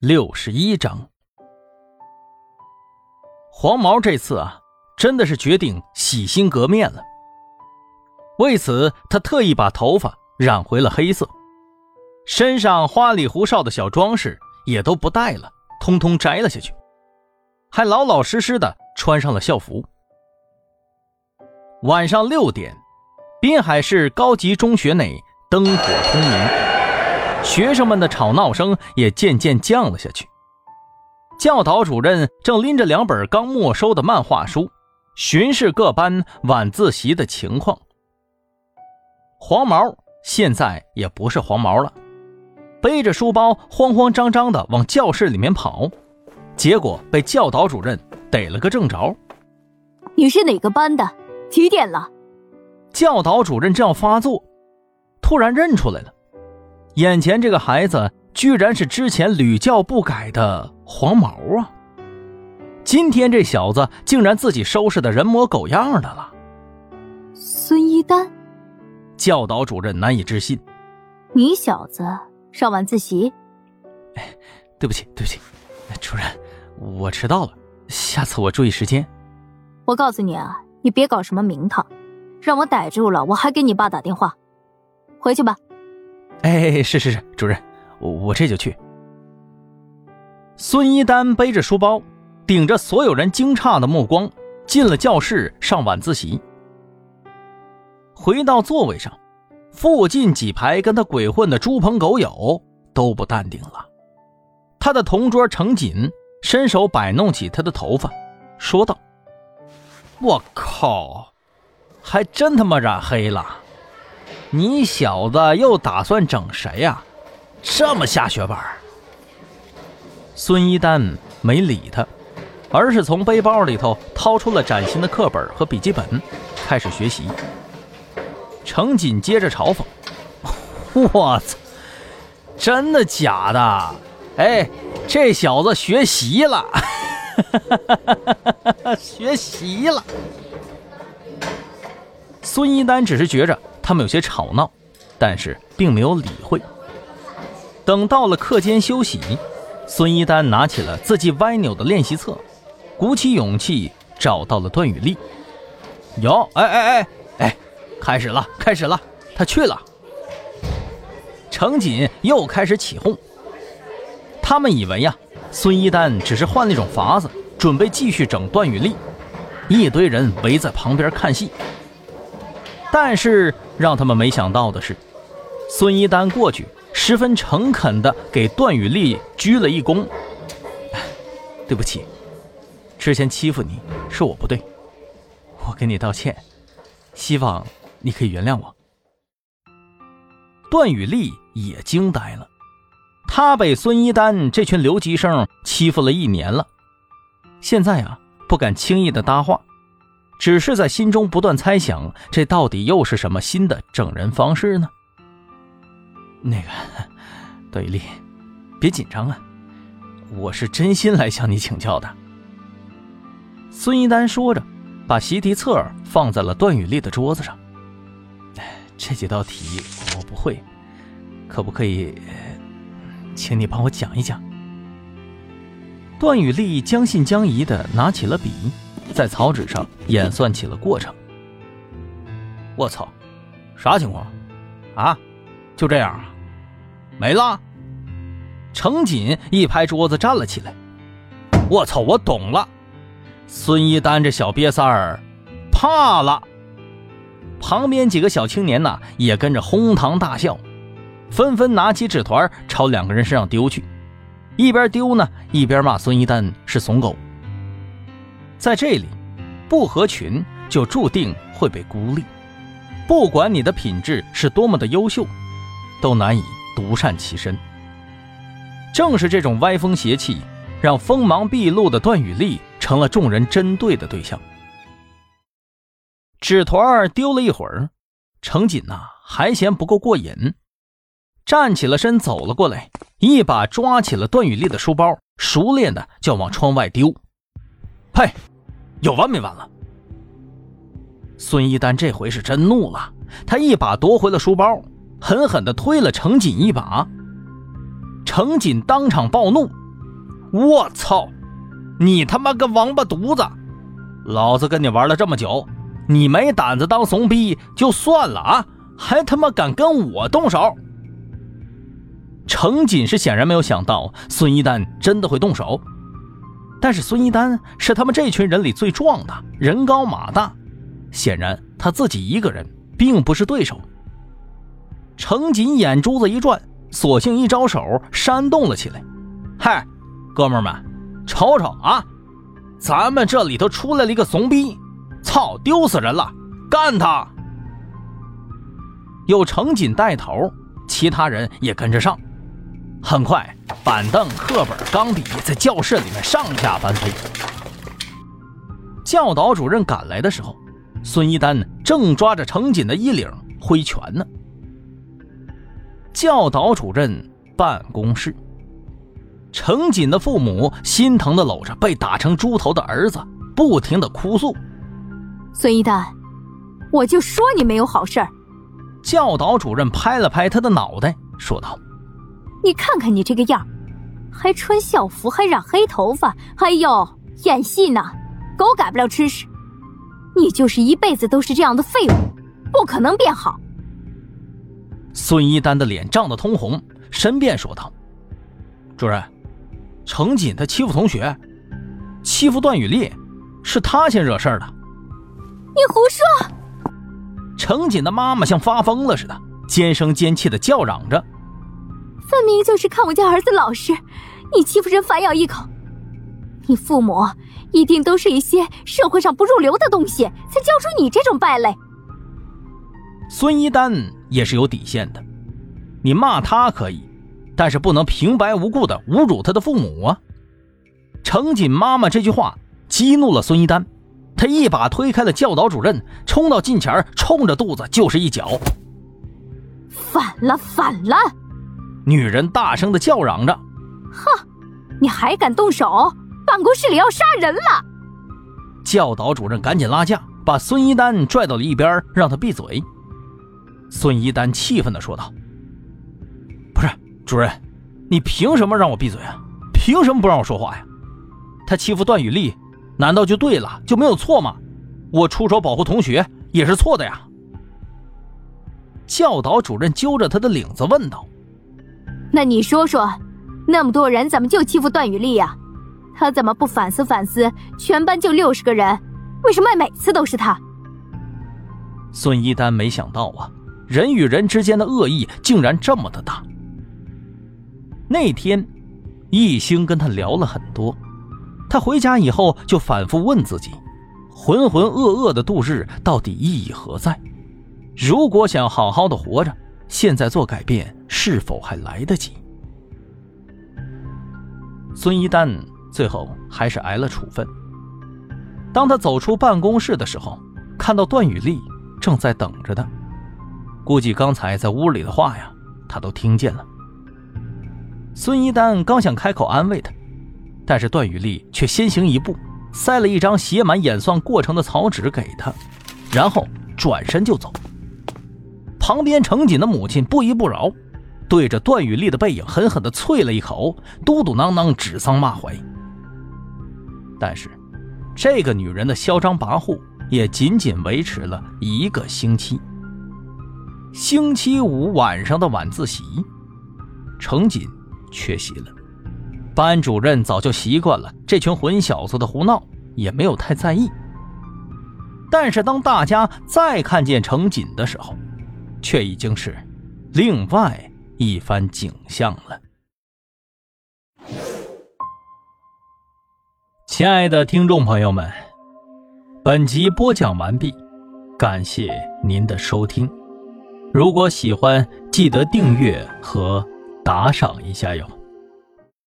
六十一章，黄毛这次啊，真的是决定洗心革面了。为此，他特意把头发染回了黑色，身上花里胡哨的小装饰也都不带了，通通摘了下去，还老老实实的穿上了校服。晚上六点，滨海市高级中学内灯火通明。学生们的吵闹声也渐渐降了下去。教导主任正拎着两本刚没收的漫画书，巡视各班晚自习的情况。黄毛现在也不是黄毛了，背着书包慌慌张张的往教室里面跑，结果被教导主任逮了个正着。你是哪个班的？几点了？教导主任正要发作，突然认出来了。眼前这个孩子居然是之前屡教不改的黄毛啊！今天这小子竟然自己收拾的人模狗样的了。孙一丹，教导主任难以置信：“你小子上晚自习？”哎，对不起，对不起，主任，我迟到了，下次我注意时间。我告诉你啊，你别搞什么名堂，让我逮住了，我还给你爸打电话。回去吧。哎，是是是，主任，我我这就去。孙一丹背着书包，顶着所有人惊诧的目光，进了教室上晚自习。回到座位上，附近几排跟他鬼混的猪朋狗友都不淡定了。他的同桌程锦伸手摆弄起他的头发，说道：“我靠，还真他妈染黑了！”你小子又打算整谁呀？这么下血本？孙一丹没理他，而是从背包里头掏出了崭新的课本和笔记本，开始学习。程锦接着嘲讽：“我操，真的假的？哎，这小子学习了，学习了。”孙一丹只是觉着。他们有些吵闹，但是并没有理会。等到了课间休息，孙一丹拿起了自己歪扭的练习册，鼓起勇气找到了段雨丽。哟，哎哎哎哎，开始了，开始了，他去了。程锦又开始起哄。他们以为呀，孙一丹只是换了一种法子，准备继续整段雨丽。一堆人围在旁边看戏。但是让他们没想到的是，孙一丹过去，十分诚恳地给段雨丽鞠了一躬。对不起，之前欺负你是我不对，我给你道歉，希望你可以原谅我。段雨丽也惊呆了，他被孙一丹这群留级生欺负了一年了，现在啊，不敢轻易的搭话。只是在心中不断猜想，这到底又是什么新的整人方式呢？那个，段雨丽，别紧张啊，我是真心来向你请教的。孙一丹说着，把习题册放在了段雨丽的桌子上。这几道题我不会，可不可以，请你帮我讲一讲？段雨丽将信将疑的拿起了笔。在草纸上演算起了过程。我操，啥情况？啊，就这样啊？没了？程锦一拍桌子站了起来。我操，我懂了。孙一丹这小瘪三儿怕了。旁边几个小青年呢也跟着哄堂大笑，纷纷拿起纸团朝两个人身上丢去，一边丢呢一边骂孙一丹是怂狗。在这里，不合群就注定会被孤立。不管你的品质是多么的优秀，都难以独善其身。正是这种歪风邪气，让锋芒毕露的段雨丽成了众人针对的对象。纸团儿丢了一会儿，程锦呐还嫌不够过瘾，站起了身走了过来，一把抓起了段雨丽的书包，熟练的就往窗外丢。嘿，有完没完了？孙一丹这回是真怒了，他一把夺回了书包，狠狠的推了程锦一把。程锦当场暴怒，我操！你他妈个王八犊子！老子跟你玩了这么久，你没胆子当怂逼就算了啊，还他妈敢跟我动手！程锦是显然没有想到孙一丹真的会动手，但是孙一丹是他们这群人里最壮的，人高马大，显然他自己一个人并不是对手。程锦眼珠子一转，索性一招手煽动了起来：“嗨，哥们们！”瞅瞅啊，咱们这里头出来了一个怂逼，操，丢死人了！干他！有程锦带头，其他人也跟着上。很快，板凳、课本、钢笔在教室里面上下翻飞。教导主任赶来的时候，孙一丹正抓着程锦的衣领挥拳呢。教导主任办公室。程锦的父母心疼的搂着被打成猪头的儿子，不停的哭诉：“孙一丹，我就说你没有好事儿。”教导主任拍了拍他的脑袋，说道：“你看看你这个样，还穿校服，还染黑头发，哎呦，演戏呢，狗改不了吃屎。你就是一辈子都是这样的废物，不可能变好。”孙一丹的脸涨得通红，申辩说道：“主任。”程锦他欺负同学，欺负段雨丽，是他先惹事儿的。你胡说！程锦的妈妈像发疯了似的，尖声尖气的叫嚷着：“分明就是看我家儿子老实，你欺负人反咬一口。你父母一定都是一些社会上不入流的东西，才教出你这种败类。”孙一丹也是有底线的，你骂他可以。但是不能平白无故的侮辱他的父母啊！程锦妈妈这句话激怒了孙一丹，他一把推开了教导主任，冲到近前，冲着肚子就是一脚。反了，反了！女人大声的叫嚷着：“哼，你还敢动手？办公室里要杀人了！”教导主任赶紧拉架，把孙一丹拽到了一边，让他闭嘴。孙一丹气愤的说道：“不是。”主任，你凭什么让我闭嘴啊？凭什么不让我说话呀？他欺负段雨丽，难道就对了，就没有错吗？我出手保护同学也是错的呀。教导主任揪着他的领子问道：“那你说说，那么多人怎么就欺负段雨丽呀？他怎么不反思反思？全班就六十个人，为什么每次都是他？”孙一丹没想到啊，人与人之间的恶意竟然这么的大。那天，易星跟他聊了很多。他回家以后就反复问自己：浑浑噩噩的度日到底意义何在？如果想好好的活着，现在做改变是否还来得及？孙一丹最后还是挨了处分。当他走出办公室的时候，看到段雨丽正在等着他。估计刚才在屋里的话呀，他都听见了。孙一丹刚想开口安慰他，但是段雨丽却先行一步，塞了一张写满演算过程的草纸给他，然后转身就走。旁边程锦的母亲不依不饶，对着段雨丽的背影狠狠地啐了一口，嘟嘟囔囔指桑骂槐。但是，这个女人的嚣张跋扈也仅仅维持了一个星期。星期五晚上的晚自习，程锦。缺席了，班主任早就习惯了这群混小子的胡闹，也没有太在意。但是当大家再看见程锦的时候，却已经是另外一番景象了。亲爱的听众朋友们，本集播讲完毕，感谢您的收听。如果喜欢，记得订阅和。打赏一下哟。